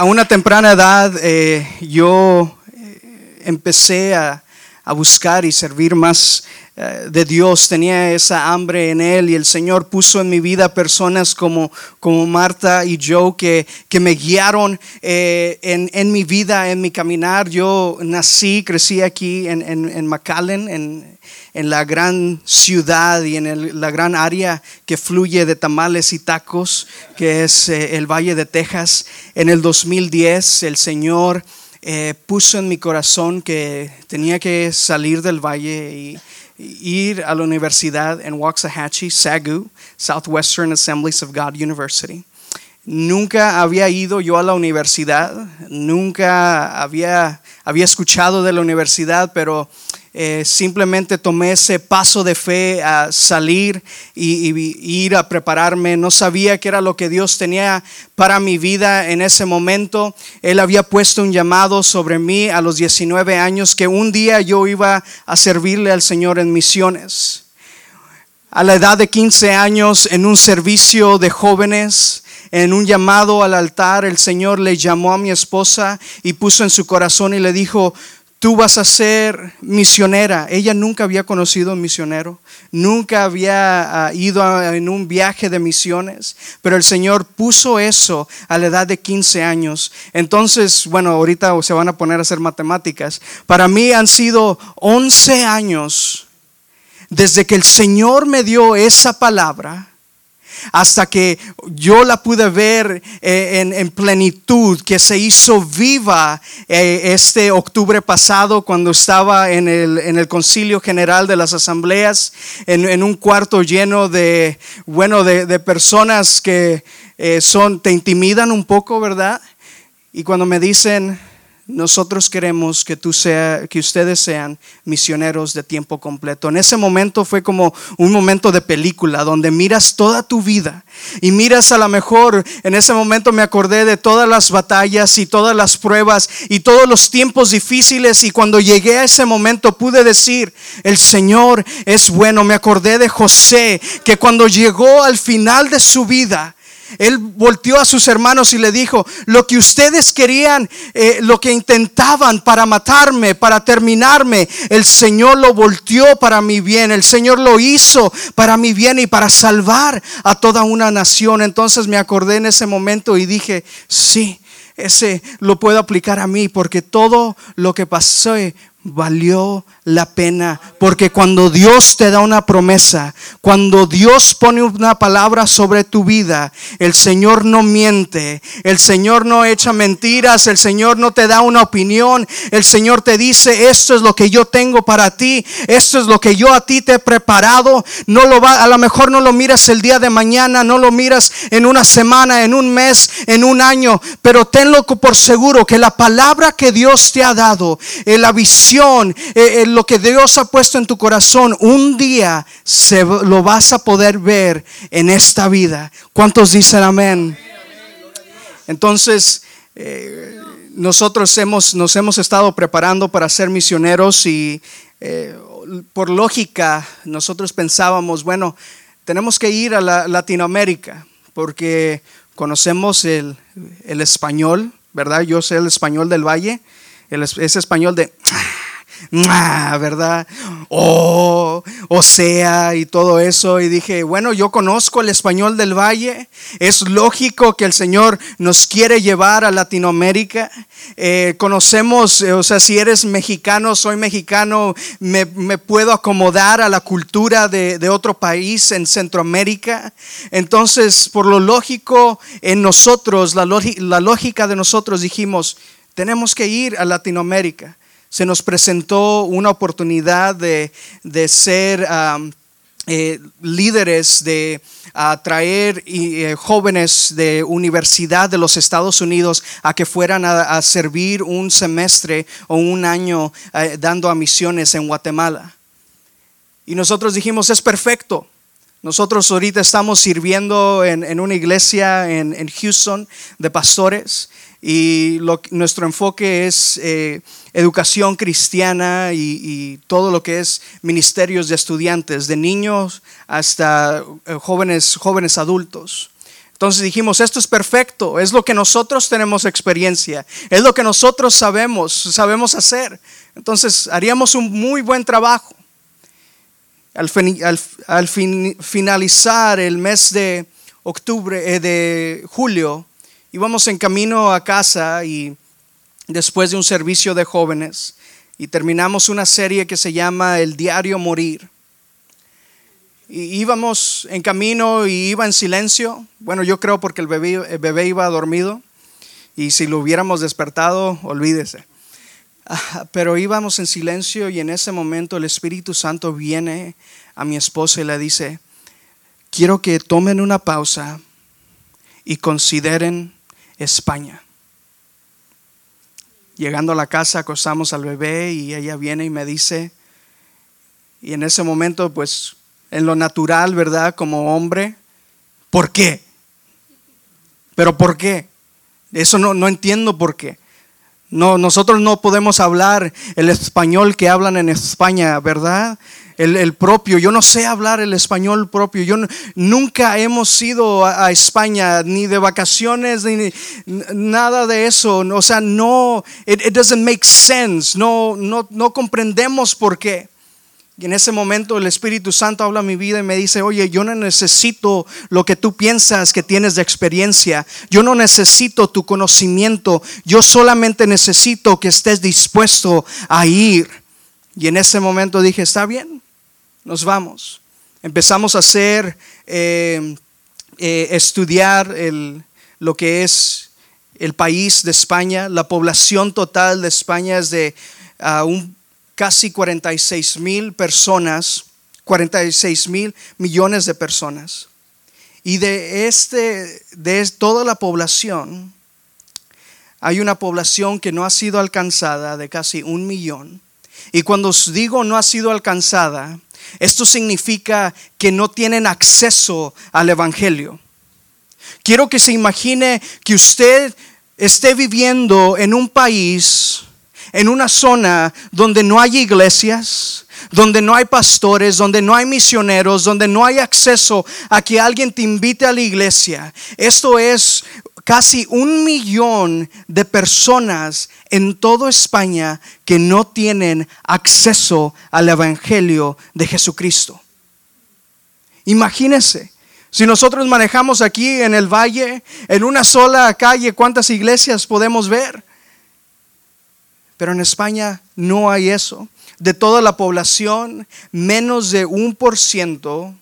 a una temprana edad eh, yo eh, empecé a, a buscar y servir más eh, de Dios, tenía esa hambre en Él y el Señor puso en mi vida personas como, como Marta y Joe que, que me guiaron en, en, mi vida, en mi caminar. Yo nací, crecí aquí en, en, en McAllen, en, en, la gran ciudad y en el, la gran área que fluye de tamales y tacos, que es eh, el Valle de Texas. En el 2010 el Señor... Eh, puso en mi corazón que tenía que salir del valle y, ir a la universidad en Waxahachie, SAGU, Southwestern Assemblies of God University. Nunca había ido yo a la universidad, nunca había, había escuchado de la universidad, pero eh, simplemente tomé ese paso de fe a salir y, ir a prepararme. No sabía qué era lo que Dios tenía para mi vida en ese momento. Él había puesto un llamado sobre mí a los 19 años que un día yo iba a servirle al Señor en misiones. A la edad de 15 años, en un servicio de jóvenes, en un llamado al altar, el Señor le llamó a mi esposa y puso en su corazón y le dijo, tú vas a ser misionera. Ella nunca había conocido un misionero, nunca había ah, ido en un viaje de misiones, pero el Señor puso eso a la edad de 15 años. Entonces, bueno, ahorita se van a poner a hacer matemáticas. Para mí han sido 11 años desde que el Señor me dio esa palabra hasta que yo la pude ver eh, en, plenitud, que se hizo viva eh, este octubre pasado cuando estaba en el, concilio general de las asambleas, en, un cuarto lleno de, bueno, de, personas que eh, son, te intimidan un poco, ¿verdad? Y cuando me dicen, nosotros queremos que, tú sea, que ustedes sean misioneros de tiempo completo. En ese momento fue como un momento de película donde miras toda tu vida y miras a lo mejor, en ese momento me acordé de todas las batallas y todas las pruebas y todos los tiempos difíciles y cuando llegué a ese momento pude decir, el Señor es bueno. Me acordé de José que cuando llegó al final de su vida, él volteó a sus hermanos y le dijo, lo que ustedes querían, eh, lo que intentaban para matarme, para terminarme, el Señor lo volteó para mi bien, el Señor lo hizo para mi bien y para salvar a toda una nación. Entonces me acordé en ese momento y dije, sí, ese lo puedo aplicar a mí porque todo lo que pasó valió la pena, porque cuando Dios te da una promesa, cuando Dios pone una palabra sobre tu vida, el Señor no miente, el Señor no echa mentiras, el Señor no te da una opinión, el Señor te dice, esto es lo que yo tengo para ti, esto es lo que yo a ti te he preparado, no lo va, a lo mejor no lo miras el día de mañana, no lo miras en una semana, en un mes, en un año, pero tenlo por seguro que la palabra que Dios te ha dado, la visión, eh, lo que Dios ha puesto en tu corazón, un día se, lo vas a poder ver en esta vida. ¿Cuántos dicen amén? Entonces, eh, nosotros hemos, nos hemos estado preparando para ser misioneros y eh, por lógica nosotros pensábamos, bueno, tenemos que ir a Latinoamérica porque conocemos el, el, español, ¿verdad? Yo sé el español del valle, el, ese español de ¿verdad? Oh, o sea, y todo eso. Y dije, bueno, yo conozco el español del valle. Es lógico que el Señor nos quiere llevar a Latinoamérica. Eh, conocemos, eh, o sea, si eres mexicano, soy mexicano, me, puedo acomodar a la cultura de, otro país en Centroamérica. Entonces, por lo lógico, en nosotros, la lógica de nosotros dijimos, tenemos que ir a Latinoamérica se nos presentó una oportunidad de, ser eh, líderes, de atraer eh, jóvenes de universidad de los Estados Unidos a que fueran a, servir un semestre o un año eh, dando a misiones en Guatemala. Y nosotros dijimos, es perfecto. Nosotros ahorita estamos sirviendo en, una iglesia en, Houston de pastores y nuestro enfoque es eh, educación cristiana y, todo lo que es ministerios de estudiantes, de niños hasta eh, jóvenes, jóvenes adultos. Entonces dijimos, esto es perfecto, es lo que nosotros tenemos experiencia, es lo que nosotros sabemos, sabemos hacer. Entonces haríamos un muy buen trabajo. Al, finalizar el mes de octubre, eh, de julio, íbamos en camino a casa y después de un servicio de jóvenes y terminamos una serie que se llama El Diario Morir íbamos en camino y iba en silencio. Bueno, yo creo porque el bebé, bebé iba dormido y si lo hubiéramos despertado, olvídese. Ah, pero íbamos en silencio y en ese momento el Espíritu Santo viene a mi esposa y le dice, quiero que tomen una pausa y consideren España. Llegando a la casa acostamos al bebé y ella viene y me dice, y en ese momento pues en lo natural, ¿verdad? Como hombre. ¿Por qué? ¿Pero por qué? Eso no, no entiendo por qué. No, nosotros no podemos hablar el español que hablan en España, ¿verdad? El, propio. Yo no sé hablar el español propio. Yo nunca hemos ido a, España ni de vacaciones ni, nada de eso. O sea, no, it, it doesn't make sense. No, no, no comprendemos por qué. Y en ese momento el Espíritu Santo habla a mi vida y me dice, oye, yo no necesito lo que tú piensas que tienes de experiencia. Yo no necesito tu conocimiento. Yo solamente necesito que estés dispuesto a ir. Y en ese momento dije, está bien, nos vamos. Empezamos a hacer, eh, eh, estudiar lo que es el país de España. La población total de España es de uh, un casi 46 mil personas, 46 mil millones de personas. Y de, este, de toda la población, hay una población que no ha sido alcanzada de casi un millón. Y cuando os digo no ha sido alcanzada, esto significa que no tienen acceso al Evangelio. Quiero que se imagine que usted esté viviendo en un país en una zona donde no hay iglesias, donde no hay pastores, donde no hay misioneros, donde no hay acceso a que alguien te invite a la iglesia. Esto es casi un millón de personas en toda España que no tienen acceso al Evangelio de Jesucristo. Imagínense. Si nosotros manejamos aquí en el valle, en una sola calle, ¿cuántas iglesias podemos ver? Pero en España no hay eso. De toda la población, menos de un por ciento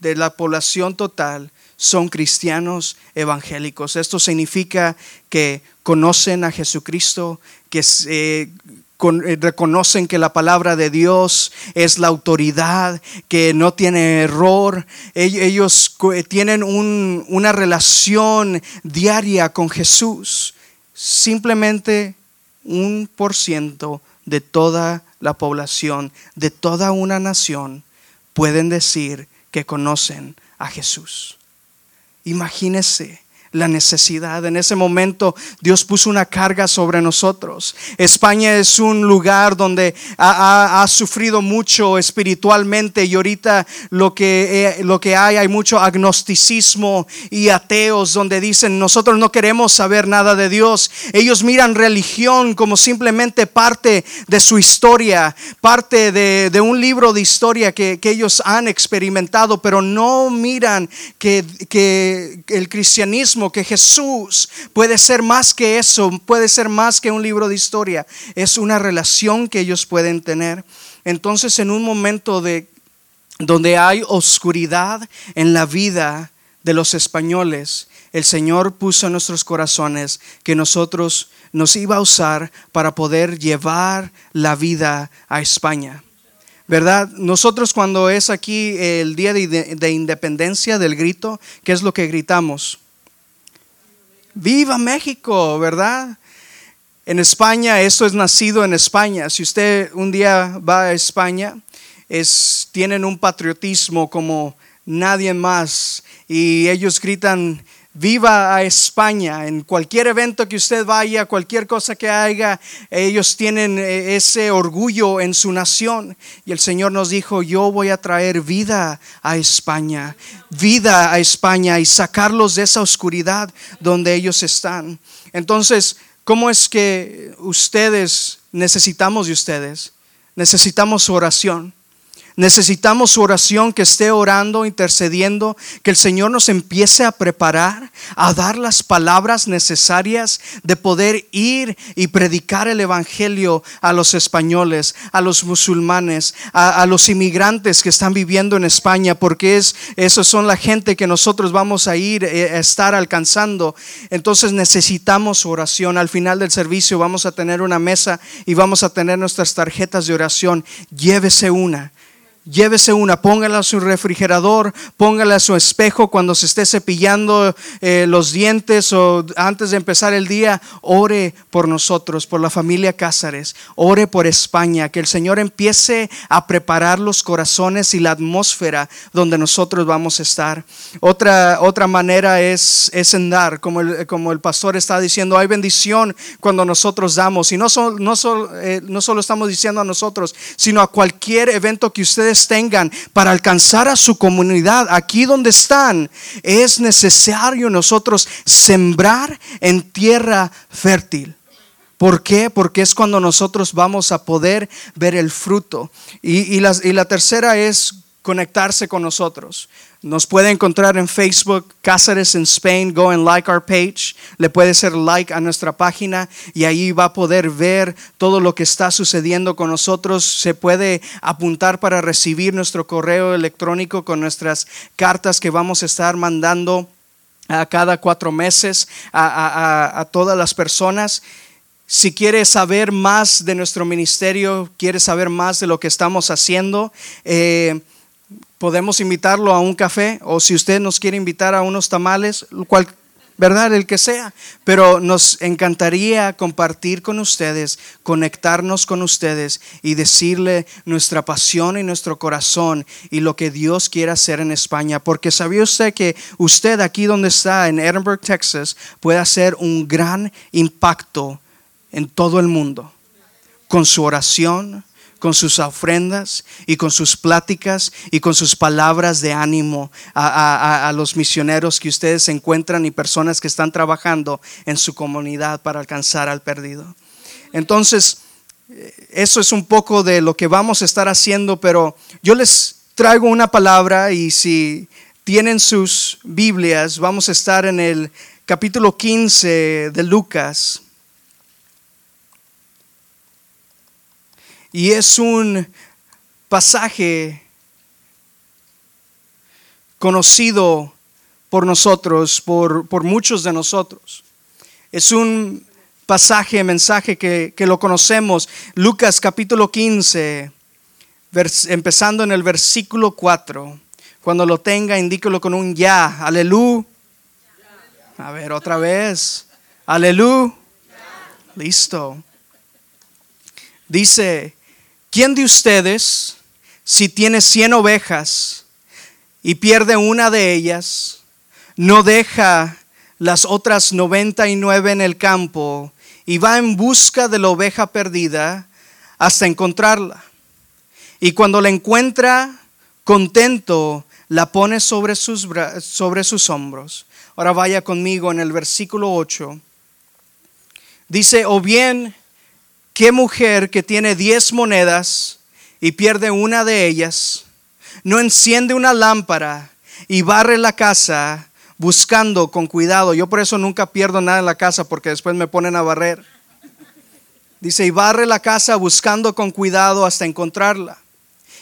de la población total son cristianos evangélicos. Esto significa que conocen a Jesucristo, que eh, eh, reconocen que la palabra de Dios es la autoridad, que no tiene error. Ellos tienen una relación diaria con Jesús. Simplemente un por ciento de toda la población, de toda una nación, pueden decir que conocen a Jesús. Imagínese la necesidad. En ese momento Dios puso una carga sobre nosotros. España es un lugar donde ha, sufrido mucho espiritualmente y ahorita lo que, eh, lo que hay, hay mucho agnosticismo y ateos donde dicen nosotros no queremos saber nada de Dios. Ellos miran religión como simplemente parte de su historia, parte de, un libro de historia que, ellos han experimentado, pero no miran que, que el cristianismo que Jesús puede ser más que eso, puede ser más que un libro de historia, es una relación que ellos pueden tener. Entonces en un momento de donde hay oscuridad en la vida de los españoles, el Señor puso en nuestros corazones que nosotros nos iba a usar para poder llevar la vida a España. ¿Verdad? Nosotros cuando es aquí el día de, de, independencia del grito, ¿qué es lo que gritamos? Viva México, ¿verdad? En España, esto es nacido en España. Si usted un día va a España, es, tienen un patriotismo como nadie más y ellos gritan Viva a España. En cualquier evento que usted vaya, cualquier cosa que haga, ellos tienen eh, ese orgullo en su nación. Y el Señor nos dijo, yo voy a traer vida a España, vida a España y sacarlos de esa oscuridad donde ellos están. Entonces, ¿cómo es que ustedes necesitamos de ustedes? Necesitamos su oración. Necesitamos su oración que esté orando, intercediendo, que el Señor nos empiece a preparar, a dar las palabras necesarias de poder ir y predicar el Evangelio a los españoles, a los musulmanes, a, los inmigrantes que están viviendo en España, porque es, esos son la gente que nosotros vamos a ir eh, a estar alcanzando. Entonces necesitamos su oración. Al final del servicio vamos a tener una mesa y vamos a tener nuestras tarjetas de oración. Llévese una Llévese una, póngala a su refrigerador, póngala a su espejo cuando se esté cepillando eh, los dientes o antes de empezar el día. Ore por nosotros, por la familia Cázares. Ore por España, que el Señor empiece a preparar los corazones y la atmósfera donde nosotros vamos a estar. Otra, otra manera es, es en dar, como el, como el pastor está diciendo, hay bendición cuando nosotros damos. Y no, no, eh, no solo estamos diciendo a nosotros, sino a cualquier evento que ustedes tengan para alcanzar a su comunidad aquí donde están, es necesario nosotros sembrar en tierra fértil. ¿Por qué? Porque es cuando nosotros vamos a poder ver el fruto. Y, y, la, tercera es conectarse con nosotros. Nos puede encontrar en Facebook, Cáceres en Spain, go and like our page. Le puede hacer like a nuestra página y ahí va a poder ver todo lo que está sucediendo con nosotros. Se puede apuntar para recibir nuestro correo electrónico con nuestras cartas que vamos a estar mandando a cada cuatro meses a, todas las personas. Si quiere saber más de nuestro ministerio, quiere saber más de lo que estamos haciendo, eh, podemos invitarlo a un café o si usted nos quiere invitar a unos tamales, cual, ¿verdad? El que sea. Pero nos encantaría compartir con ustedes, conectarnos con ustedes y decirle nuestra pasión y nuestro corazón y lo que Dios quiere hacer en España. Porque sabía usted que usted aquí donde está, en Edinburgh, Texas, puede hacer un gran impacto en todo el mundo con su oración con sus ofrendas y con sus pláticas y con sus palabras de ánimo a, los misioneros que ustedes encuentran y personas que están trabajando en su comunidad para alcanzar al perdido. Entonces, eso es un poco de lo que vamos a estar haciendo, pero yo les traigo una palabra y si tienen sus Biblias, vamos a estar en el capítulo 15 de Lucas. Y es un pasaje conocido por nosotros, por, muchos de nosotros. Es un pasaje, mensaje que, lo conocemos. Lucas capítulo 15, empezando en el versículo 4. Cuando lo tenga, indíquelo con un ya. Aleluya. A ver, otra vez. Aleluya. Listo. Dice, ¿Quién de ustedes, si tiene cien ovejas y pierde una de ellas, no deja las otras noventa y nueve en el campo y va en busca de la oveja perdida hasta encontrarla? Y cuando la encuentra, contento, la pone sobre sus, sobre sus hombros. Ahora vaya conmigo en el versículo 8. Dice, o bien ¿Qué mujer que tiene diez monedas y pierde una de ellas, no enciende una lámpara y barre la casa buscando con cuidado? Yo por eso nunca pierdo nada en la casa porque después me ponen a barrer. Dice, y barre la casa buscando con cuidado hasta encontrarla.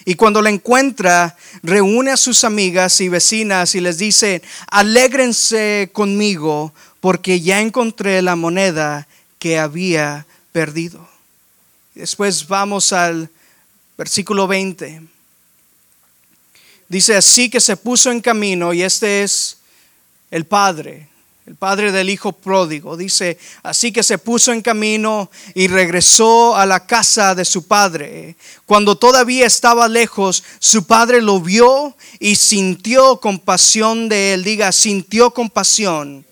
Y cuando la encuentra, reúne a sus amigas y vecinas y les dice, alégrense conmigo porque ya encontré la moneda que había perdido. Después vamos al versículo 20. Dice así que se puso en camino y este es el Padre, el padre del hijo pródigo. Dice, así que se puso en camino y regresó a la casa de su padre. Cuando todavía estaba lejos, su padre lo vio y sintió compasión de él. Diga, sintió compasión.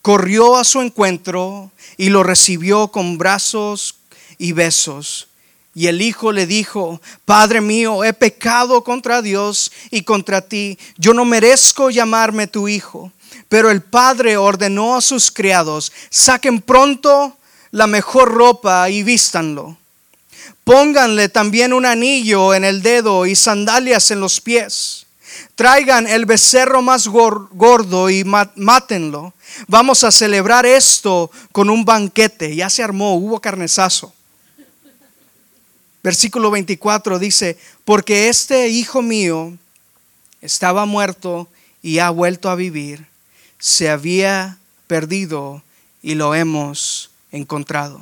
Corrió a su encuentro y lo recibió con brazos y besos. Y el hijo le dijo, Padre mío, he pecado contra Dios y contra ti. Yo no merezco llamarme tu hijo. Pero el padre ordenó a sus criados, saquen pronto la mejor ropa y vístanlo. Pónganle también un anillo en el dedo y sandalias en los pies. Traigan el becerro más gordo y mátenlo. Vamos a celebrar esto con un banquete. Ya se armó, hubo carnezazo. Versículo 24 dice, porque este hijo mío estaba muerto y ha vuelto a vivir se había perdido y lo hemos encontrado.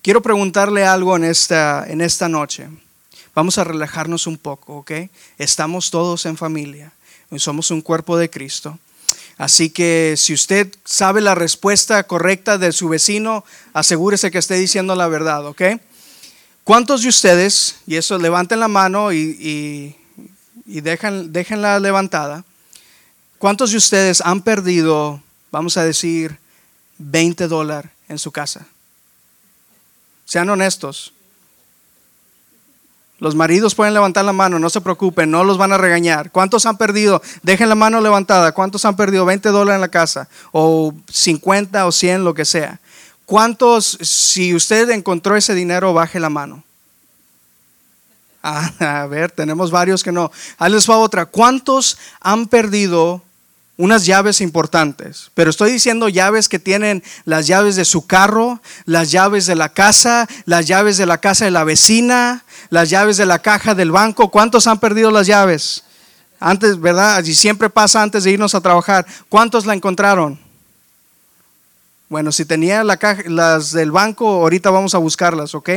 Quiero preguntarle algo en esta, en esta noche. Vamos a relajarnos un poco, ¿ok? Estamos todos en familia. Somos un cuerpo de Cristo. Así que si usted sabe la respuesta correcta de su vecino, asegúrese que esté diciendo la verdad, ¿ok? ¿Cuántos de ustedes, y eso levanten la mano y, y, déjenla levantada, ¿Cuántos de ustedes han perdido, vamos a decir, 20 dólares en su casa? Sean honestos. Los maridos pueden levantar la mano, no se preocupen, no los van a regañar. ¿Cuántos han perdido? Dejen la mano levantada. ¿Cuántos han perdido 20 dólares en la casa? O 50 o 100, lo que sea. ¿Cuántos, si usted encontró ese dinero, baje la mano? Ah, a ver, tenemos varios que no. Ahí va otra. ¿Cuántos han perdido unas llaves importantes, pero estoy diciendo llaves que tienen las llaves de su carro, las llaves de la casa, las llaves de la casa de la vecina, las llaves de la caja del banco. ¿Cuántos han perdido las llaves? Antes, ¿verdad? Y siempre pasa antes de irnos a trabajar. ¿Cuántos la encontraron? Bueno, si tenía la caja, las del banco, ahorita vamos a buscarlas, ¿ok?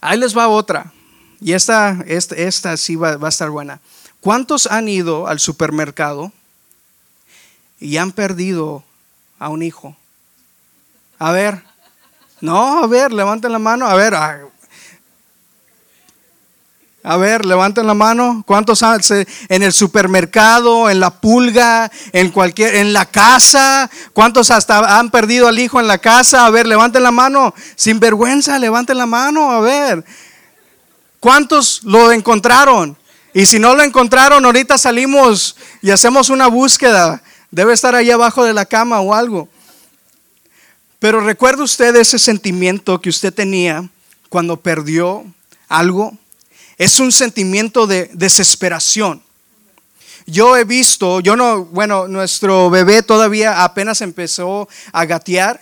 Ahí les va otra. Y esta, esta, esta sí va, va a estar buena. ¿Cuántos han ido al supermercado y han perdido a un hijo? A ver, no, a ver, levanten la mano, a ver, a, ver, levanten la mano. ¿Cuántos en el supermercado, en la pulga, en cualquier, en la casa? ¿Cuántos hasta han perdido al hijo en la casa? A ver, levanten la mano. Sin vergüenza, levanten la mano, a ver. ¿Cuántos lo encontraron? Y si no lo encontraron, ahorita salimos y hacemos una búsqueda. Debe estar ahí abajo de la cama o algo. Pero recuerda usted ese sentimiento que usted tenía cuando perdió algo. Es un sentimiento de desesperación. Yo he visto, yo no, bueno, nuestro bebé todavía apenas empezó a gatear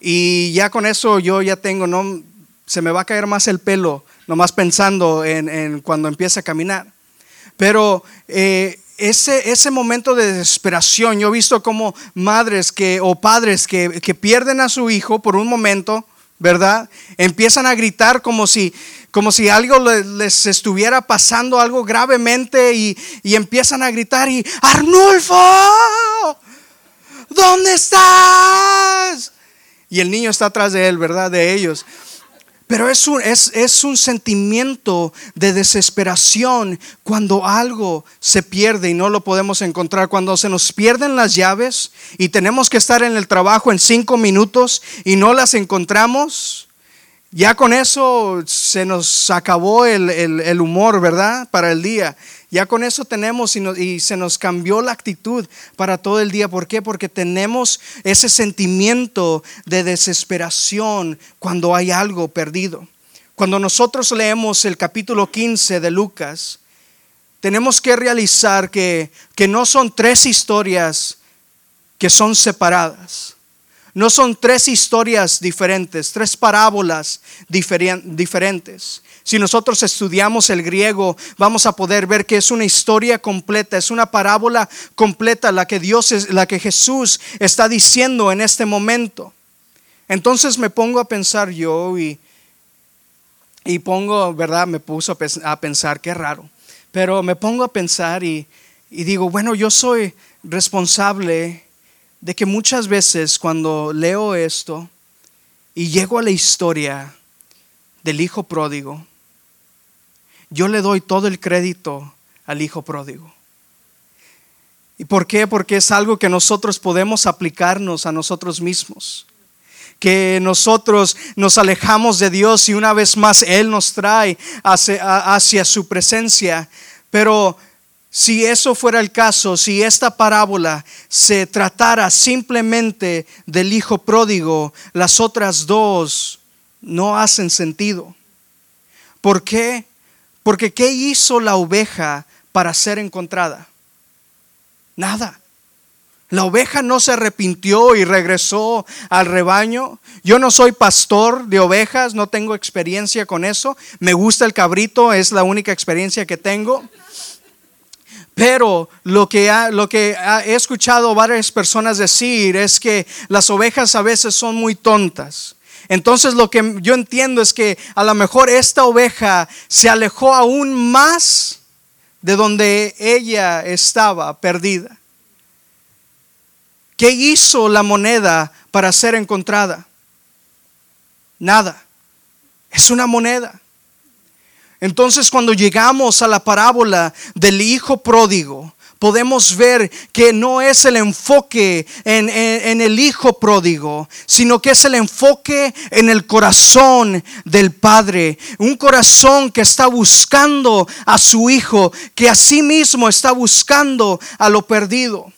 y ya con eso yo ya tengo, no, se me va a caer más el pelo, nomás pensando en, cuando empiece a caminar. Pero eh, ese, ese momento de desesperación, yo he visto como madres que, o padres que, pierden a su hijo por un momento, ¿verdad? Empiezan a gritar como si, como si algo les estuviera pasando, algo gravemente, y, y empiezan a gritar y, Arnulfo, ¿dónde estás? Y el niño está atrás de él, ¿verdad? De ellos. Pero es un, es, un, sentimiento de desesperación cuando algo se pierde y no lo podemos encontrar. Cuando se nos pierden las llaves y tenemos que estar en el trabajo en cinco minutos y no las encontramos, ya con eso se nos acabó el, el humor, ¿verdad? Para el día. Ya con eso tenemos y, se nos cambió la actitud para todo el día. ¿Por qué? Porque tenemos ese sentimiento de desesperación cuando hay algo perdido. Cuando nosotros leemos el capítulo 15 de Lucas, tenemos que realizar que, que no son tres historias que son separadas. No son tres historias diferentes, tres parábolas diferentes. Si nosotros estudiamos el griego, vamos a poder ver que es una historia completa, es una parábola completa la que Dios es, la que Jesús está diciendo en este momento. Entonces me pongo a pensar yo y, y pongo, ¿verdad? Me puso a pensar, qué raro. Pero me pongo a pensar y, Y digo, bueno, yo soy responsable de que muchas veces cuando leo esto y llego a la historia del hijo pródigo, yo le doy todo el crédito al hijo pródigo. ¿Y por qué? Porque es algo que nosotros podemos aplicarnos a nosotros mismos. Que nosotros nos alejamos de Dios y una vez más Él nos trae hacia, hacia su presencia. Pero si eso fuera el caso, si esta parábola se tratara simplemente del hijo pródigo, las otras dos no hacen sentido. ¿Por qué? Porque ¿qué hizo la oveja para ser encontrada? Nada. La oveja no se arrepintió y regresó al rebaño. Yo no soy pastor de ovejas, no tengo experiencia con eso. Me gusta el cabrito, es la única experiencia que tengo. Pero lo que, lo que he escuchado varias personas decir es que las ovejas a veces son muy tontas. Entonces lo que yo entiendo es que a lo mejor esta oveja se alejó aún más de donde ella estaba perdida. ¿Qué hizo la moneda para ser encontrada? Nada. Es una moneda. Entonces cuando llegamos a la parábola del hijo pródigo, podemos ver que no es el enfoque en, el hijo pródigo, sino que es el enfoque en el corazón del Padre. Un corazón que está buscando a su hijo, que a sí mismo está buscando a lo perdido.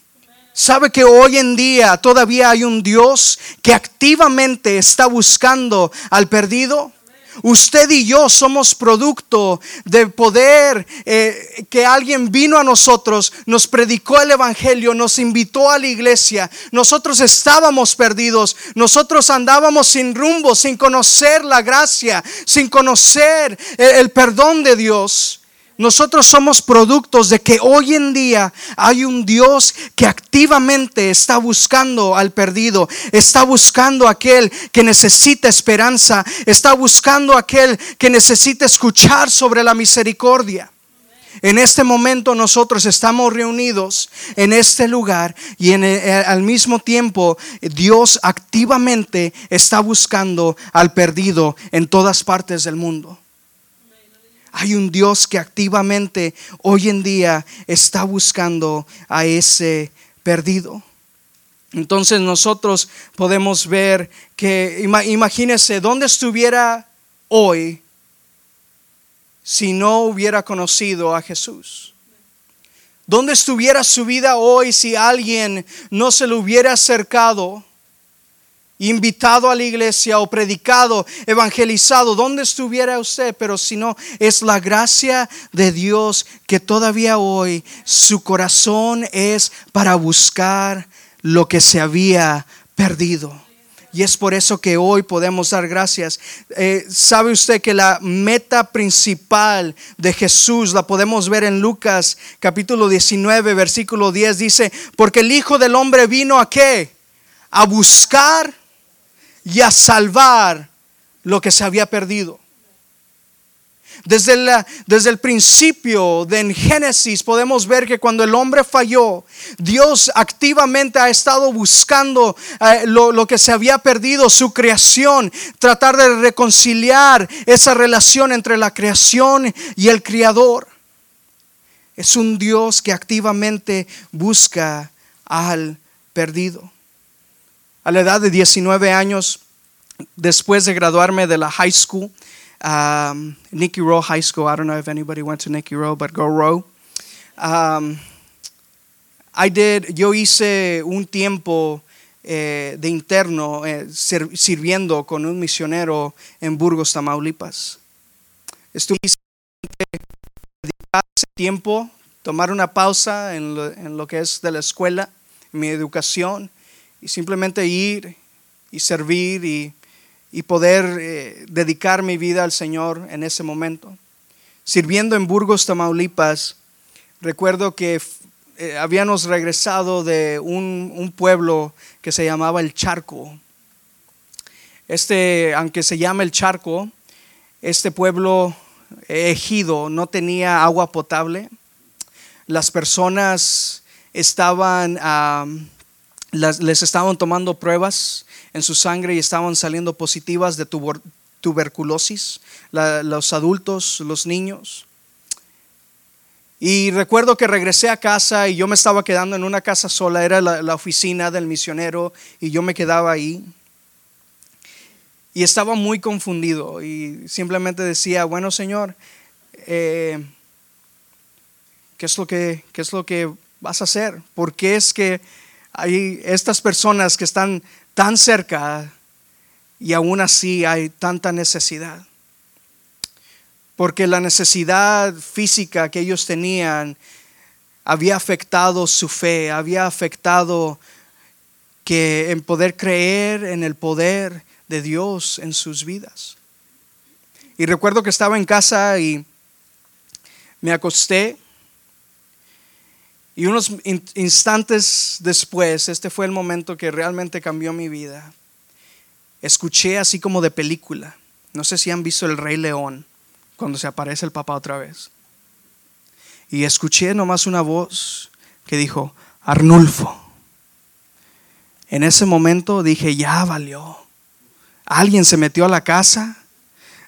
¿Sabe que hoy en día todavía hay un Dios que activamente está buscando al perdido? Usted y yo somos producto de poder eh, que alguien vino a nosotros, nos predicó el Evangelio, nos invitó a la iglesia. Nosotros estábamos perdidos, nosotros andábamos sin rumbo, sin conocer la gracia, sin conocer el perdón de Dios. Nosotros somos productos de que hoy en día hay un Dios que activamente está buscando al perdido, está buscando a aquel que necesita esperanza, está buscando a aquel que necesita escuchar sobre la misericordia. En este momento nosotros estamos reunidos en este lugar y en eh, al mismo tiempo Dios activamente está buscando al perdido en todas partes del mundo. Hay un Dios que activamente hoy en día está buscando a ese perdido. Entonces nosotros podemos ver que, imagínese, ¿dónde estuviera hoy si no hubiera conocido a Jesús? ¿Dónde estuviera su vida hoy si alguien no se le hubiera acercado invitado a la iglesia o predicado, evangelizado, donde estuviera usted, pero si no, es la gracia de Dios que todavía hoy su corazón es para buscar lo que se había perdido. Y es por eso que hoy podemos dar gracias. Eh, ¿Sabe usted que la meta principal de Jesús la podemos ver en Lucas capítulo 19, versículo 10? Dice, porque el Hijo del Hombre vino a qué? A buscar y a salvar lo que se había perdido. Desde, desde, el principio de en Génesis podemos ver que cuando el hombre falló, Dios activamente ha estado buscando eh, lo, lo, que se había perdido, su creación, tratar de reconciliar esa relación entre la creación y el Creador. Es un Dios que activamente busca al perdido a la edad de 19 años, después de graduarme de la high school, um, Nicky Rowe High School. I don't know if anybody went to Nicky Rowe, but go Rowe. Um, I did, yo hice un tiempo eh, de interno eh, sirviendo con un misionero en Burgos, Tamaulipas. Estuve ese tiempo, tomar una pausa en lo, en lo que es de la escuela, mi educación, y simplemente ir y servir y, poder eh, dedicar mi vida al Señor en ese momento. Sirviendo en Burgos, Tamaulipas, recuerdo que eh, habíamos regresado de un, un, pueblo que se llamaba El Charco. Este, aunque se llama El Charco, este pueblo ejido no tenía agua potable las personas estaban, les estaban tomando pruebas en su sangre y estaban saliendo positivas de tuberculosis, los adultos, los niños. Y recuerdo que regresé a casa y yo me estaba quedando en una casa sola, era la, oficina del misionero y yo me quedaba ahí. Y estaba muy confundido y simplemente decía, bueno Señor, eh, ¿qué, es lo que, ¿qué es lo que vas a hacer? ¿Por qué es que hay estas personas que están tan cerca y aún así hay tanta necesidad? porque la necesidad física que ellos tenían había afectado su fe, había afectado que en poder creer en el poder de Dios en sus vidas. Y recuerdo que estaba en casa y me acosté y unos instantes después, este fue el momento que realmente cambió mi vida, escuché así como de película. No sé si han visto El Rey León cuando se aparece el papá otra vez. Y escuché nomás una voz que dijo, Arnulfo. En ese momento dije, ya valió. Alguien se metió a la casa.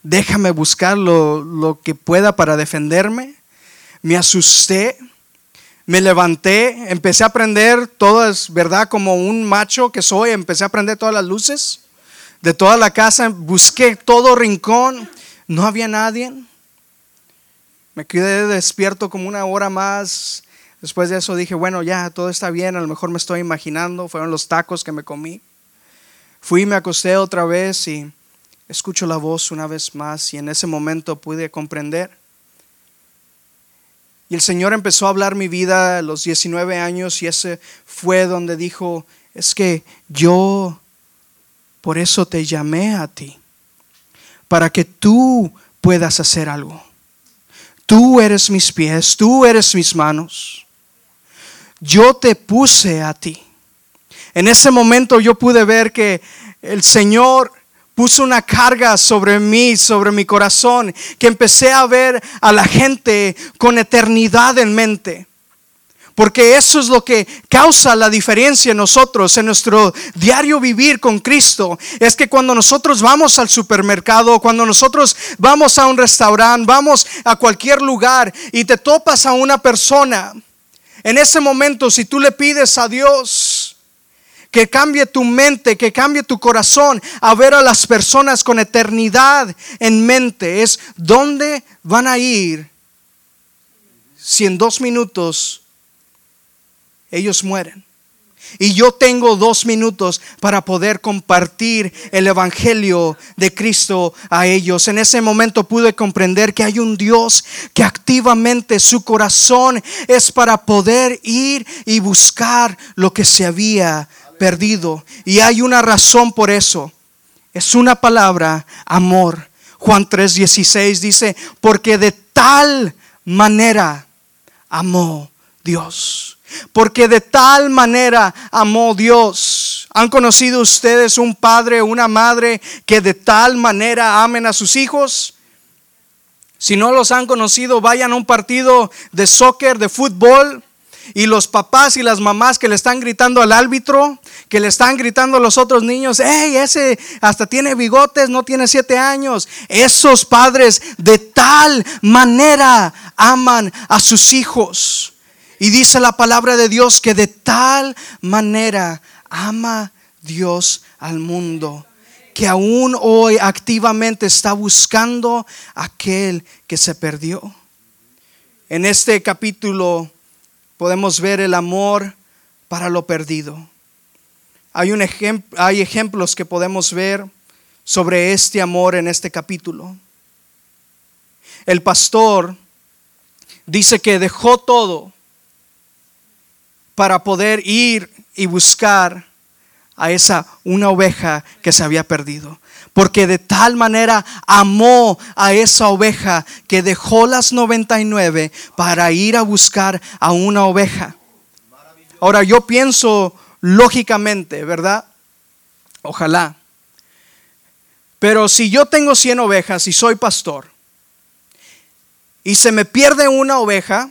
Déjame buscar lo, lo que pueda para defenderme. Me asusté. Me levanté. Empecé a prender todas, ¿verdad? Como un macho que soy. Empecé a prender todas las luces de toda la casa. Busqué todo rincón no había nadie. Me quedé despierto como una hora más. Después de eso dije, bueno, ya, todo está bien, a lo mejor me estoy imaginando, fueron los tacos que me comí. Fui, me acosté otra vez y escucho la voz una vez más y en ese momento pude comprender. Y el Señor empezó a hablar mi vida a los 19 años y ese fue donde dijo, es que yo por eso te llamé a ti para que tú puedas hacer algo. Tú eres mis pies, tú eres mis manos. Yo te puse a ti. En ese momento yo pude ver que el Señor puso una carga sobre mí, sobre mi corazón, que empecé a ver a la gente con eternidad en mente. Porque eso es lo que causa la diferencia en nosotros, en nuestro diario vivir con Cristo. Es que cuando nosotros vamos al supermercado, cuando nosotros vamos a un restaurante, vamos a cualquier lugar y te topas a una persona, en ese momento si tú le pides a Dios que cambie tu mente, que cambie tu corazón a ver a las personas con eternidad en mente, es dónde van a ir si en dos minutos ellos mueren. Y yo tengo dos minutos para poder compartir el Evangelio de Cristo a ellos. En ese momento pude comprender que hay un Dios que activamente su corazón es para poder ir y buscar lo que se había perdido. Y hay una razón por eso. Es una palabra, amor. Juan 3:16 dice, porque de tal manera amó Dios porque de tal manera amó Dios. ¿Han conocido ustedes un padre o una madre que de tal manera amen a sus hijos? Si no los han conocido, vayan a un partido de soccer, de fútbol, y los papás y las mamás que le están gritando al árbitro, que le están gritando a los otros niños, hey, ese hasta tiene bigotes, no tiene siete años. Esos padres de tal manera aman a sus hijos. Y dice la palabra de Dios que de tal manera ama Dios al mundo que aún hoy activamente está buscando aquel que se perdió. En este capítulo podemos ver el amor para lo perdido. Hay, un hay ejemplos que podemos ver sobre este amor en este capítulo. El pastor dice que dejó todo para poder ir y buscar a esa una oveja que se había perdido. Porque de tal manera amó a esa oveja que dejó las 99 para ir a buscar a una oveja. Ahora yo pienso lógicamente, ¿verdad? Ojalá. Pero si yo tengo 100 ovejas y soy pastor y se me pierde una oveja,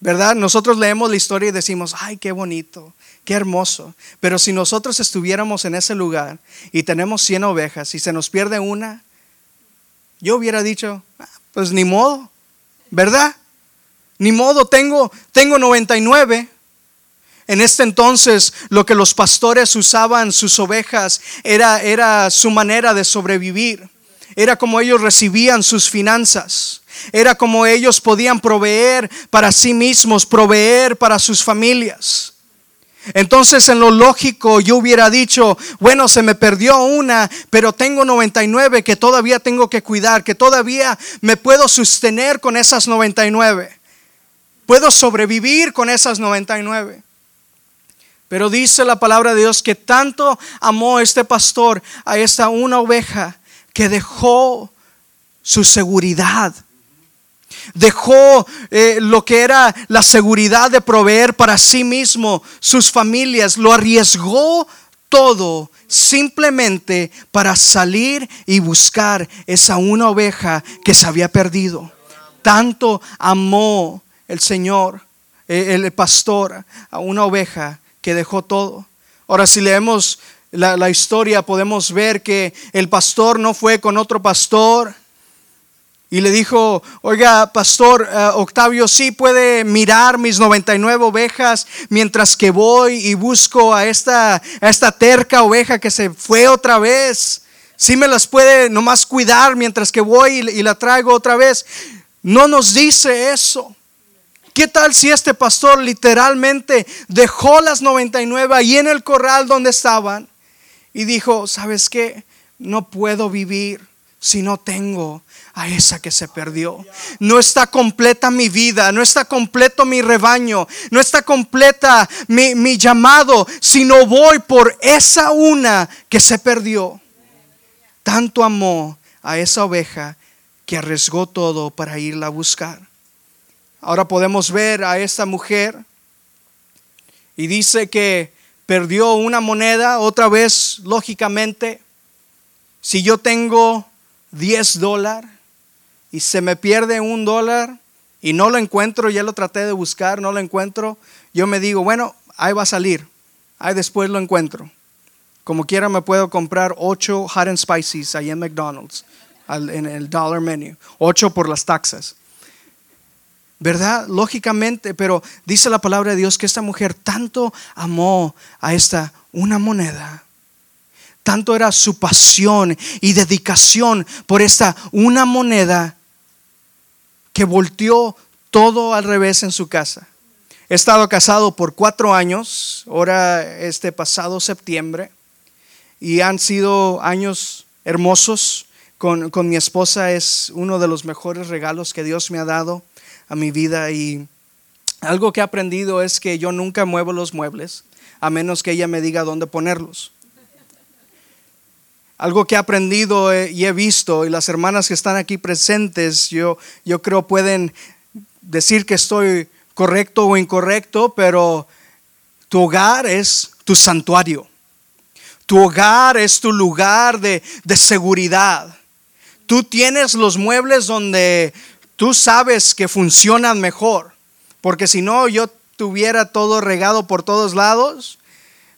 ¿Verdad? Nosotros leemos la historia y decimos, ay, qué bonito, qué hermoso. Pero si nosotros estuviéramos en ese lugar y tenemos 100 ovejas y se nos pierde una, yo hubiera dicho, ah, pues ni modo, ¿verdad? Ni modo, tengo, tengo 99. En este entonces lo que los pastores usaban sus ovejas era, era su manera de sobrevivir. Era como ellos recibían sus finanzas. Era como ellos podían proveer para sí mismos, proveer para sus familias. Entonces en lo lógico yo hubiera dicho, bueno, se me perdió una, pero tengo 99 que todavía tengo que cuidar, que todavía me puedo sostener con esas 99. Puedo sobrevivir con esas 99. Pero dice la palabra de Dios que tanto amó este pastor a esta una oveja que dejó su seguridad dejó eh, lo que era la seguridad de proveer para sí mismo, sus familias, lo arriesgó todo simplemente para salir y buscar esa una oveja que se había perdido. Tanto amó el Señor, eh, el pastor, a una oveja que dejó todo. Ahora si leemos la, la historia podemos ver que el pastor no fue con otro pastor y le dijo, oiga, pastor eh, Octavio, sí puede mirar mis 99 ovejas mientras que voy y busco a esta, a esta terca oveja que se fue otra vez. Sí me las puede nomás cuidar mientras que voy y, y la traigo otra vez. No nos dice eso. ¿Qué tal si este pastor literalmente dejó las 99 ahí en el corral donde estaban y dijo, ¿sabes qué? No puedo vivir si no tengo a esa que se perdió. No está completa mi vida, no está completo mi rebaño, no está completa mi, mi llamado, si no voy por esa una que se perdió. Tanto amó a esa oveja que arriesgó todo para irla a buscar. Ahora podemos ver a esta mujer y dice que perdió una moneda, otra vez, lógicamente, si yo tengo 10 dólares y se me pierde un dólar y no lo encuentro, ya lo traté de buscar, no lo encuentro, yo me digo, bueno, ahí va a salir, ahí después lo encuentro. Como quiera me puedo comprar 8 hot and spices ahí en McDonald's, en el dollar menu, 8 por las taxas. ¿Verdad? Lógicamente, pero dice la palabra de Dios que esta mujer tanto amó a esta una moneda tanto era su pasión y dedicación por esta una moneda que volteó todo al revés en su casa. He estado casado por cuatro años, ahora este pasado septiembre, y han sido años hermosos. Con, con, mi esposa es uno de los mejores regalos que Dios me ha dado a mi vida y algo que he aprendido es que yo nunca muevo los muebles a menos que ella me diga dónde ponerlos. Algo que he aprendido eh, y he visto, y las hermanas que están aquí presentes, yo, yo creo pueden decir que estoy correcto o incorrecto, pero tu hogar es tu santuario. Tu hogar es tu lugar de, de seguridad. Tú tienes los muebles donde tú sabes que funcionan mejor. Porque si no, yo tuviera todo regado por todos lados,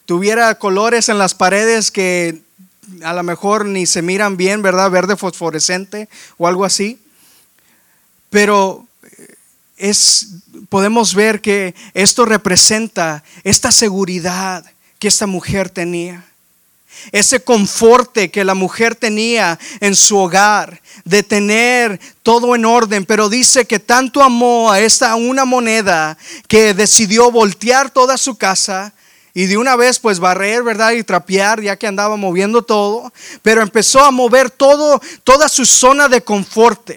tuviera colores en las paredes que a lo mejor ni se miran bien, ¿verdad? Verde fosforescente o algo así. Pero eh, es, podemos ver que esto representa esta seguridad que esta mujer tenía. Ese conforte que la mujer tenía en su hogar, de tener todo en orden, pero dice que tanto amó a esta una moneda que decidió voltear toda su casa y de una vez pues barrer, ¿verdad? Y trapear, ya que andaba moviendo todo, pero empezó a mover todo, toda su zona de confort.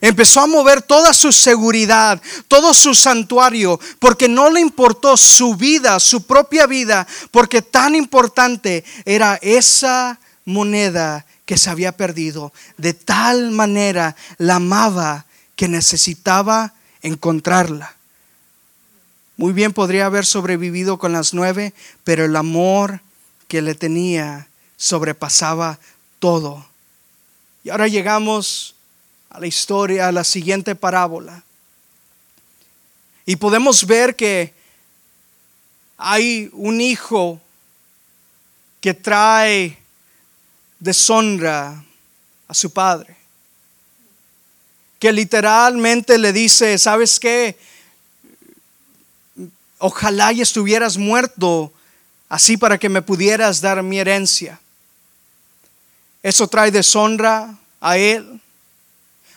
Empezó a mover toda su seguridad, todo su santuario, porque no le importó su vida, su propia vida, porque tan importante era esa moneda que se había perdido. De tal manera la amaba que necesitaba encontrarla. Muy bien podría haber sobrevivido con las nueve, pero el amor que le tenía sobrepasaba todo. Y ahora llegamos a la historia, a la siguiente parábola. Y podemos ver que hay un hijo que trae deshonra a su padre. Que literalmente le dice, ¿sabes qué? Ojalá y estuvieras muerto así para que me pudieras dar mi herencia. Eso trae deshonra a él.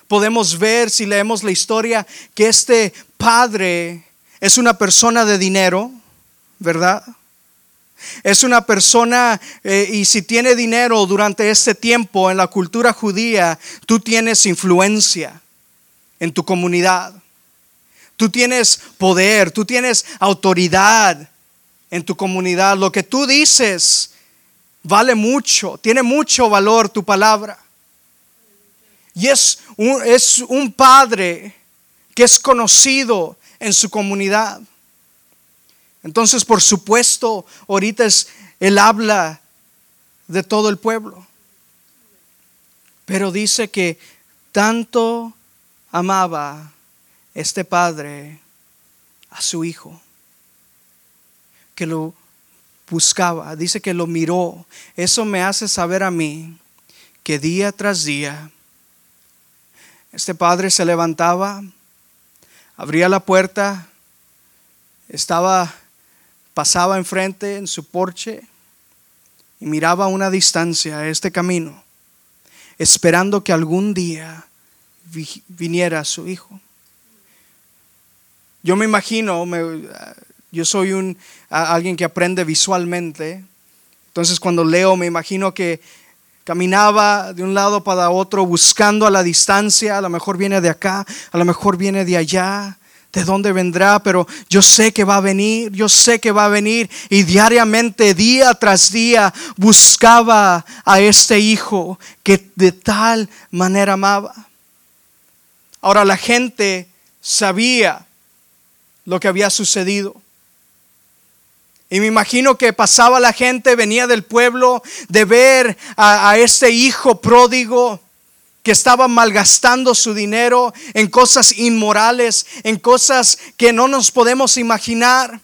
Podemos ver si leemos la historia que este padre es una persona de dinero, ¿verdad? Es una persona eh, y si tiene dinero durante este tiempo en la cultura judía, tú tienes influencia en tu comunidad. Tú tienes poder, tú tienes autoridad en tu comunidad. Lo que tú dices vale mucho, tiene mucho valor tu palabra. Y es un, padre que es conocido en su comunidad. Entonces, por supuesto, ahorita es, él habla de todo el pueblo. Pero dice que tanto amaba este padre a su hijo, que lo buscaba, dice que lo miró. Eso me hace saber a mí que día tras día este padre se levantaba, abría la puerta, estaba, pasaba enfrente en su porche y miraba a una distancia este camino, esperando que algún día viniera su hijo. Yo me imagino, yo soy un, alguien que aprende visualmente, entonces cuando leo me imagino que Caminaba de un lado para otro buscando a la distancia, a lo mejor viene de acá, a lo mejor viene de allá, de dónde vendrá, pero yo sé que va a venir, yo sé que va a venir. Y diariamente, día tras día, buscaba a este hijo que de tal manera amaba. Ahora la gente sabía lo que había sucedido. Y me imagino que pasaba la gente, venía del pueblo de ver a, este hijo pródigo que estaba malgastando su dinero en cosas inmorales, en cosas que no nos podemos imaginar.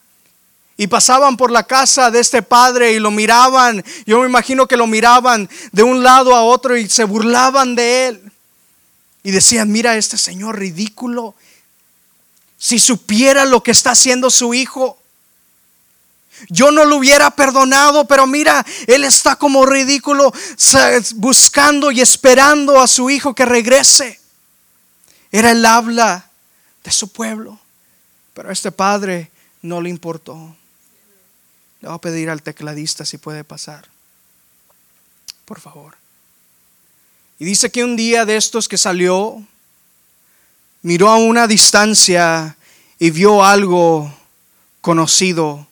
Y pasaban por la casa de este padre y lo miraban. Yo me imagino que lo miraban de un lado a otro y se burlaban de él. Y decían, mira este señor ridículo. Si supiera lo que está haciendo su hijo. Yo no lo hubiera perdonado, pero mira, él está como ridículo buscando y esperando a su hijo que regrese. Era el habla de su pueblo, pero a este padre no le importó. Le voy a pedir al tecladista si puede pasar. Por favor. Y dice que un día de estos que salió, miró a una distancia y vio algo conocido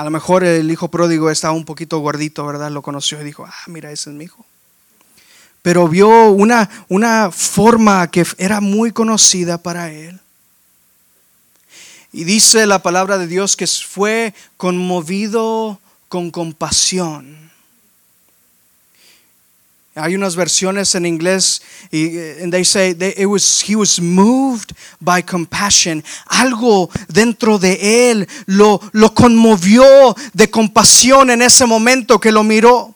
a lo mejor el hijo pródigo estaba un poquito gordito, ¿verdad? Lo conoció y dijo, ah, mira, ese es mi hijo. Pero vio una, una forma que era muy conocida para él. Y dice la palabra de Dios que fue conmovido con compasión hay unas versiones en inglés y and they say it was he was moved by compassion. Algo dentro de él lo, lo conmovió de compasión en ese momento que lo miró.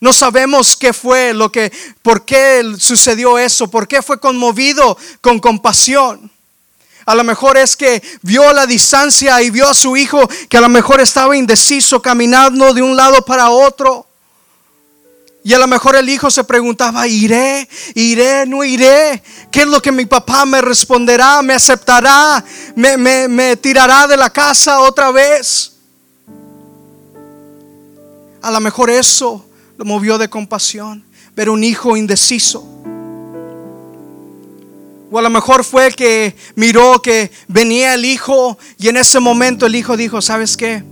No sabemos qué fue lo que, por qué sucedió eso, por qué fue conmovido con compasión. A lo mejor es que vio la distancia y vio a su hijo que a lo mejor estaba indeciso caminando de un lado para otro. Y a lo mejor el hijo se preguntaba, ¿iré? ¿Iré? ¿No iré? ¿Qué es lo que mi papá me responderá? ¿Me aceptará? ¿Me, me, tirará de la casa otra vez? A lo mejor eso lo movió de compasión, ver un hijo indeciso. O a lo mejor fue que miró que venía el hijo y en ese momento el hijo dijo, ¿sabes qué?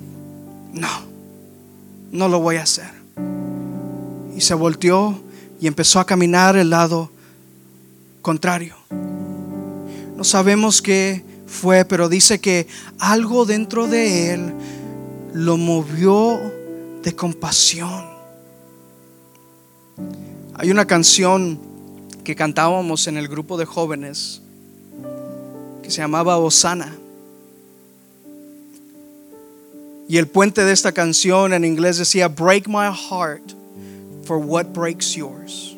No, no lo voy a hacer y se volteó y empezó a caminar el lado contrario. No sabemos qué fue, pero dice que algo dentro de él lo movió de compasión. Hay una canción que cantábamos en el grupo de jóvenes que se llamaba Osana. Y el puente de esta canción en inglés decía, Break my heart for what breaks yours.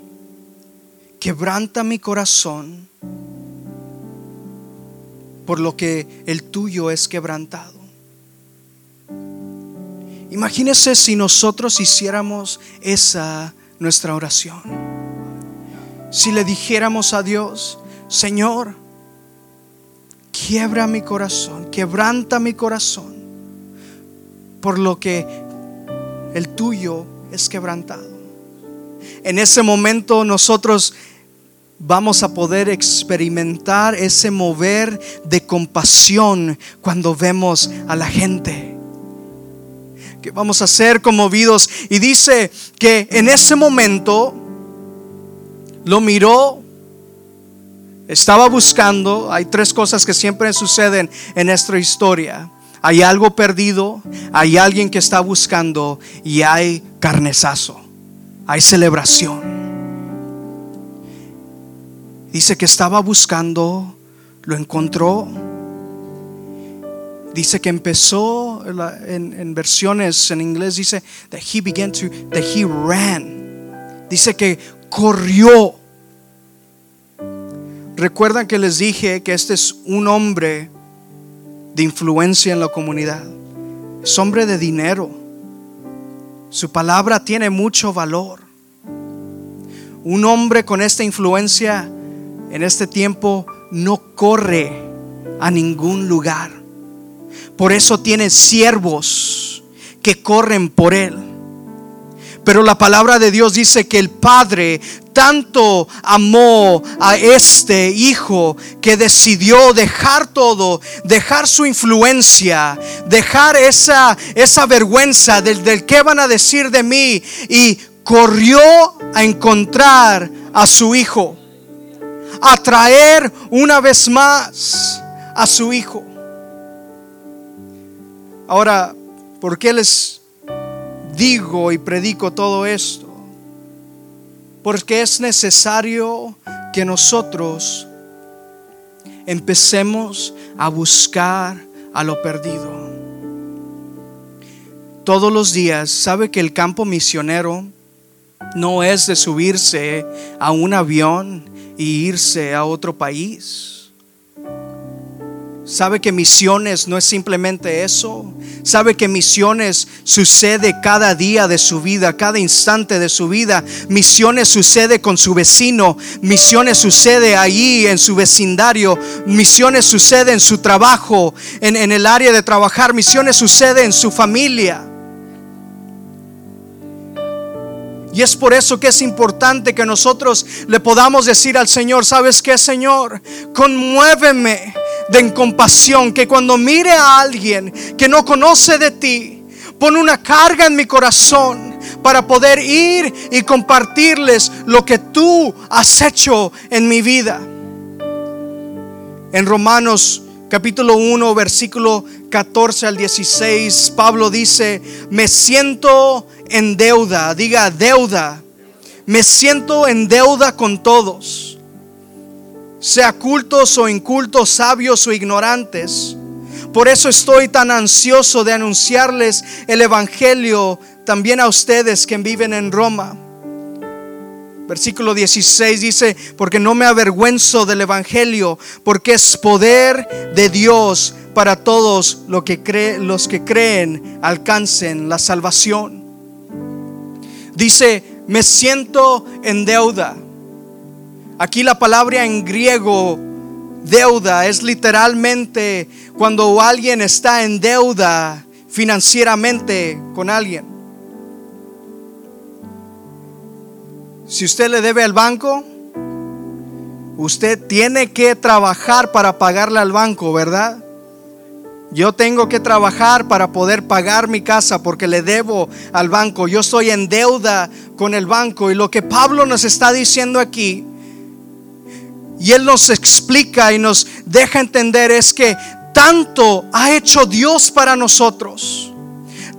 Quebranta mi corazón por lo que el tuyo es quebrantado. Imagínese si nosotros hiciéramos esa nuestra oración. Si le dijéramos a Dios, Señor, quiebra mi corazón, quebranta mi corazón por lo que el tuyo es quebrantado. En ese momento nosotros vamos a poder experimentar ese mover de compasión cuando vemos a la gente. Que vamos a ser conmovidos. Y dice que en ese momento lo miró, estaba buscando. Hay tres cosas que siempre suceden en nuestra historia. Hay algo perdido, hay alguien que está buscando y hay carnezazo, hay celebración. Dice que estaba buscando, lo encontró. Dice que empezó en, versiones en inglés dice that he began to that he ran. Dice que corrió. Recuerdan que les dije que este es un hombre de influencia en la comunidad. Es hombre de dinero. Su palabra tiene mucho valor. Un hombre con esta influencia en este tiempo no corre a ningún lugar. Por eso tiene siervos que corren por él. Pero la palabra de Dios dice que el Padre tanto amó a este hijo que decidió dejar todo, dejar su influencia, dejar esa, esa vergüenza del, del qué van a decir de mí y corrió a encontrar a su hijo a traer una vez más a su Hijo. Ahora, ¿por qué les digo y predico todo esto? Porque es necesario que nosotros empecemos a buscar a lo perdido. Todos los días, ¿sabe que el campo misionero no es de subirse a un avión y irse a otro país. Sabe que misiones no es simplemente eso. Sabe que misiones sucede cada día de su vida, cada instante de su vida. Misiones sucede con su vecino. Misiones sucede allí en su vecindario. Misiones sucede en su trabajo, en, en el área de trabajar. Misiones sucede en su familia. Y es por eso que es importante que nosotros le podamos decir al Señor, ¿sabes qué, Señor? Conmuéveme de compasión, que cuando mire a alguien que no conoce de ti, pon una carga en mi corazón para poder ir y compartirles lo que tú has hecho en mi vida. En Romanos capítulo 1, versículo 14 al 16, Pablo dice, me siento en deuda, diga deuda, me siento en deuda con todos, sea cultos o incultos, sabios o ignorantes. Por eso estoy tan ansioso de anunciarles el Evangelio también a ustedes que viven en Roma. Versículo 16 dice, porque no me avergüenzo del Evangelio, porque es poder de Dios para todos los que, los que creen alcancen la salvación. Dice, me siento en deuda. Aquí la palabra en griego, deuda, es literalmente cuando alguien está en deuda financieramente con alguien. Si usted le debe al banco, usted tiene que trabajar para pagarle al banco, ¿verdad? Yo tengo que trabajar para poder pagar mi casa porque le debo al banco. Yo estoy en deuda con el banco. Y lo que Pablo nos está diciendo aquí, y él nos explica y nos deja entender es que tanto ha hecho Dios para nosotros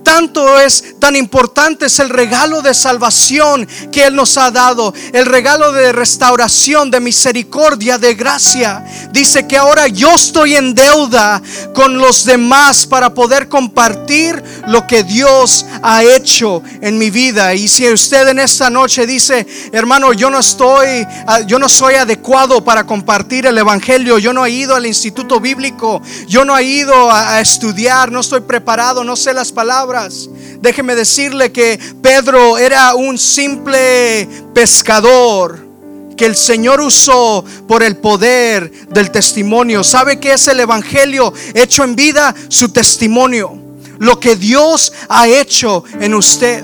tanto es tan importante es el regalo de salvación que Él nos ha dado, el regalo de restauración, de misericordia, de gracia. Dice que ahora yo estoy en deuda con los demás para poder compartir lo que Dios ha hecho en mi vida. Y si usted en esta noche dice, hermano, yo no estoy, ah, yo no soy adecuado para compartir el Evangelio, yo no he ido al instituto bíblico, yo no he ido a, estudiar, no estoy preparado, no sé las palabras. Déjeme decirle que Pedro era un simple pescador que el Señor usó por el poder del testimonio. ¿Sabe qué es el Evangelio hecho en vida? Su testimonio. Lo que Dios ha hecho en usted.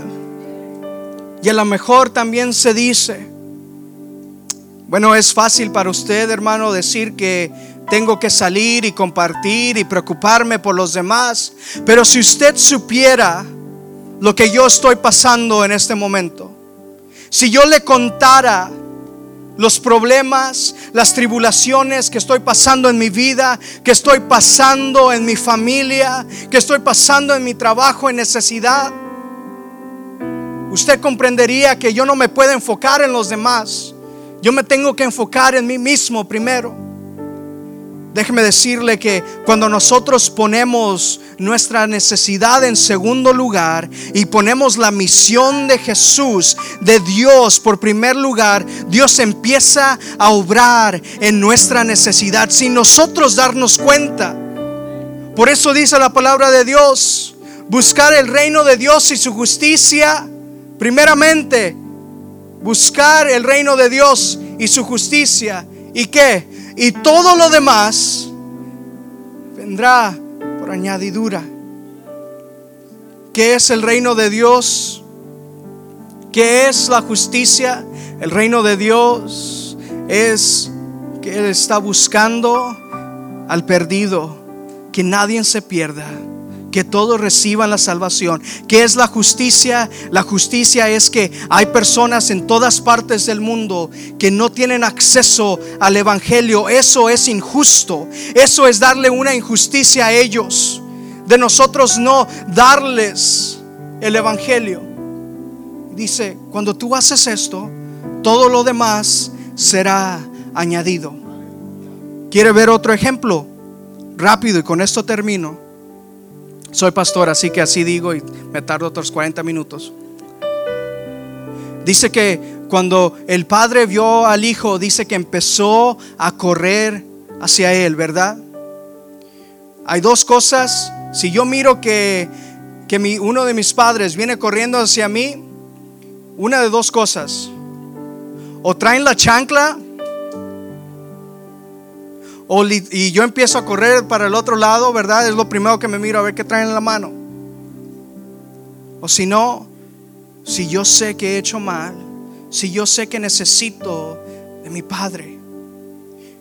Y a lo mejor también se dice, bueno, es fácil para usted, hermano, decir que tengo que salir y compartir y preocuparme por los demás. Pero si usted supiera lo que yo estoy pasando en este momento, si yo le contara los problemas, las tribulaciones que estoy pasando en mi vida, que estoy pasando en mi familia, que estoy pasando en mi trabajo, en necesidad, usted comprendería que yo no me puedo enfocar en los demás. Yo me tengo que enfocar en mí mismo primero. Déjeme decirle que cuando nosotros ponemos nuestra necesidad en segundo lugar y ponemos la misión de Jesús, de Dios por primer lugar, Dios empieza a obrar en nuestra necesidad sin nosotros darnos cuenta. Por eso dice la palabra de Dios, buscar el reino de Dios y su justicia, primeramente, buscar el reino de Dios y su justicia. ¿Y qué? Y todo lo demás vendrá por añadidura. ¿Qué es el reino de Dios? ¿Qué es la justicia? El reino de Dios es que Él está buscando al perdido, que nadie se pierda que todos reciban la salvación. ¿Qué es la justicia? La justicia es que hay personas en todas partes del mundo que no tienen acceso al Evangelio. Eso es injusto. Eso es darle una injusticia a ellos. De nosotros no darles el Evangelio. Dice, cuando tú haces esto, todo lo demás será añadido. ¿Quiere ver otro ejemplo? Rápido y con esto termino. Soy pastor, así que así digo y me tardo otros 40 minutos. Dice que cuando el padre vio al hijo, dice que empezó a correr hacia él, ¿verdad? Hay dos cosas. Si yo miro que, que mi, uno de mis padres viene corriendo hacia mí, una de dos cosas. O traen la chancla y yo empiezo a correr para el otro lado, ¿verdad? Es lo primero que me miro a ver qué traen en la mano. O si no, si yo sé que he hecho mal, si yo sé que necesito de mi Padre,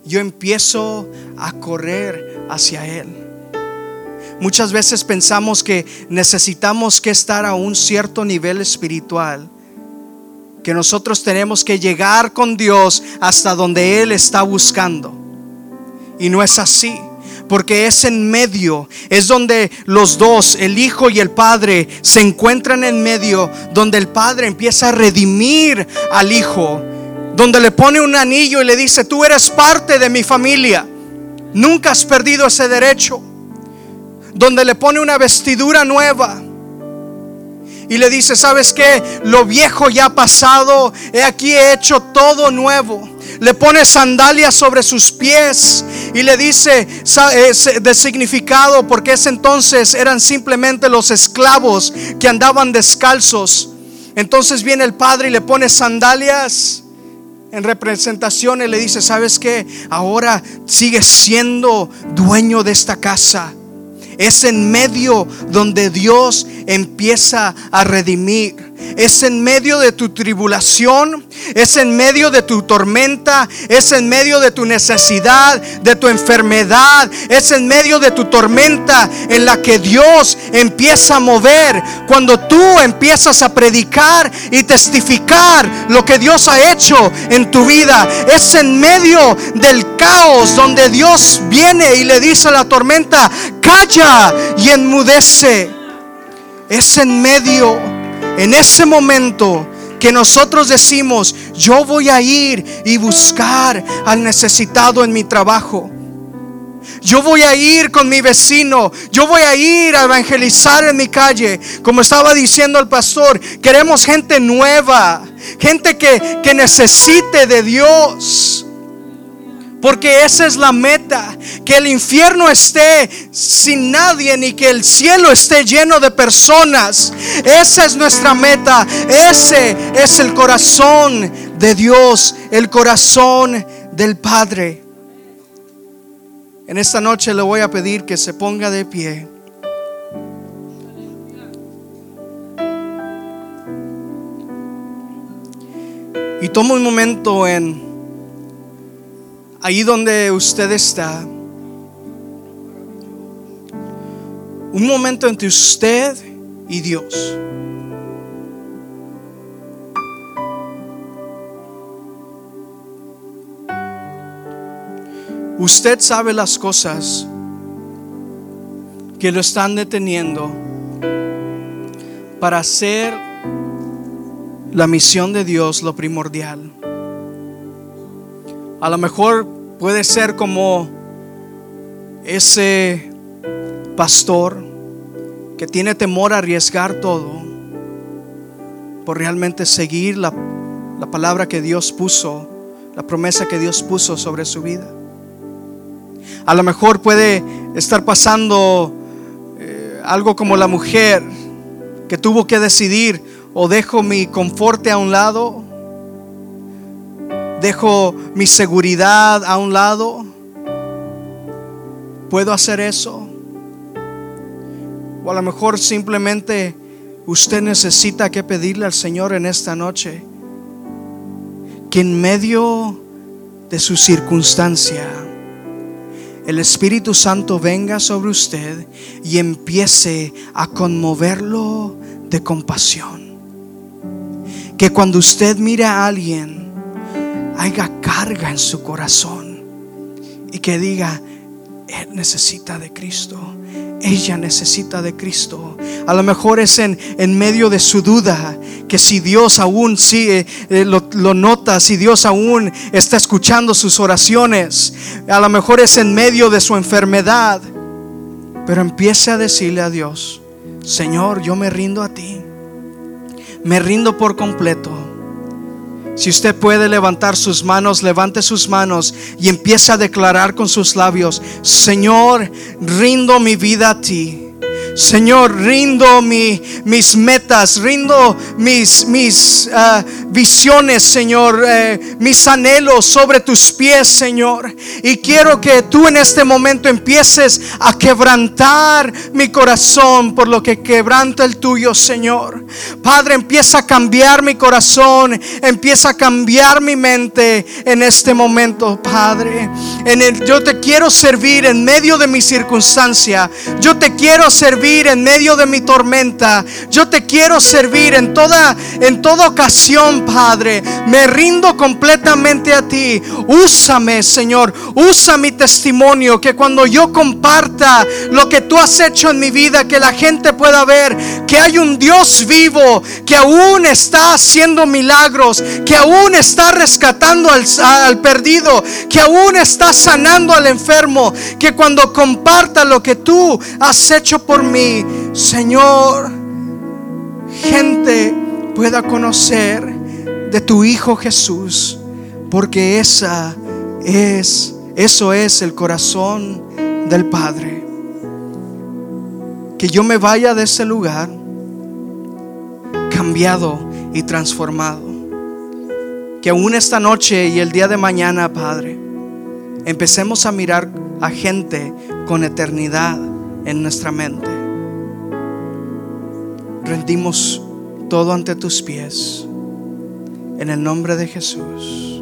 yo empiezo a correr hacia Él. Muchas veces pensamos que necesitamos que estar a un cierto nivel espiritual, que nosotros tenemos que llegar con Dios hasta donde Él está buscando. Y no es así. Porque es en medio, es donde los dos, el Hijo y el Padre, se encuentran en medio, donde el Padre empieza a redimir al Hijo, donde le pone un anillo y le dice, tú eres parte de mi familia, nunca has perdido ese derecho, donde le pone una vestidura nueva y le dice, ¿sabes qué? Lo viejo ya ha pasado, he aquí he hecho todo nuevo le pone sandalias sobre sus pies y le dice de significado porque ese entonces eran simplemente los esclavos que andaban descalzos. Entonces viene el padre y le pone sandalias en representación y le dice, ¿sabes qué? Ahora sigues siendo dueño de esta casa. Es en medio donde Dios empieza a redimir es en medio de tu tribulación, es en medio de tu tormenta, es en medio de tu necesidad, de tu enfermedad, es en medio de tu tormenta en la que Dios empieza a mover. Cuando tú empiezas a predicar y testificar lo que Dios ha hecho en tu vida, es en medio del caos donde Dios viene y le dice a la tormenta, calla y enmudece. Es en medio, en ese momento que nosotros decimos, yo voy a ir y buscar al necesitado en mi trabajo. Yo voy a ir con mi vecino. Yo voy a ir a evangelizar en mi calle. Como estaba diciendo el pastor, queremos gente nueva. Gente que, que necesite de Dios. Porque esa es la meta, que el infierno esté sin nadie ni que el cielo esté lleno de personas. Esa es nuestra meta. Ese es el corazón de Dios, el corazón del Padre. En esta noche le voy a pedir que se ponga de pie. Y toma un momento en ahí donde usted está. Un momento entre usted y Dios. Usted sabe las cosas que lo están deteniendo para hacer la misión de Dios lo primordial. A lo mejor puede ser como ese pastor que tiene temor a arriesgar todo por realmente seguir la, la palabra que Dios puso, la promesa que Dios puso sobre su vida. A lo mejor puede estar pasando eh, algo como la mujer que tuvo que decidir o dejo mi confort a un lado, dejo mi seguridad a un lado. ¿Puedo hacer eso? O a lo mejor simplemente usted necesita que pedirle al Señor en esta noche que en medio de su circunstancia, el Espíritu Santo venga sobre usted y empiece a conmoverlo de compasión. Que cuando usted mire a alguien, haya carga en su corazón y que diga, Él necesita de Cristo ella necesita de Cristo. A lo mejor es en, en medio de su duda que si Dios aún sigue, eh, lo, lo, nota, si Dios aún está escuchando sus oraciones. A lo mejor es en medio de su enfermedad. Pero empiece a decirle a Dios, Señor, yo me rindo a ti. Me rindo por completo. Si usted puede levantar sus manos, levante sus manos y empiece a declarar con sus labios, Señor, rindo mi vida a ti. Señor, rindo mi, mis metas, rindo mis, mis uh, visiones, Señor, eh, mis anhelos sobre tus pies, Señor. Y quiero que tú en este momento empieces a quebrantar mi corazón por lo que quebranta el tuyo, Señor. Padre, empieza a cambiar mi corazón, empieza a cambiar mi mente en este momento, Padre. En el, yo te quiero servir en medio de mi circunstancia. Yo te quiero servir en medio de mi tormenta. Yo te quiero servir en toda en toda ocasión, Padre. Me rindo completamente a ti. Úsame, Señor. Usa mi testimonio que cuando yo comparta lo que tú has hecho en mi vida, que la gente pueda ver que hay un Dios vivo que aún está haciendo milagros, que aún está rescatando al, al perdido, que aún está sanando al enfermo, que cuando comparta lo que tú has hecho por mí Señor, gente pueda conocer de tu Hijo Jesús, porque esa es, eso es el corazón del Padre. Que yo me vaya de ese lugar cambiado y transformado. Que aún esta noche y el día de mañana, Padre, empecemos a mirar a gente con eternidad en nuestra mente rendimos todo ante tus pies. En el nombre de Jesús.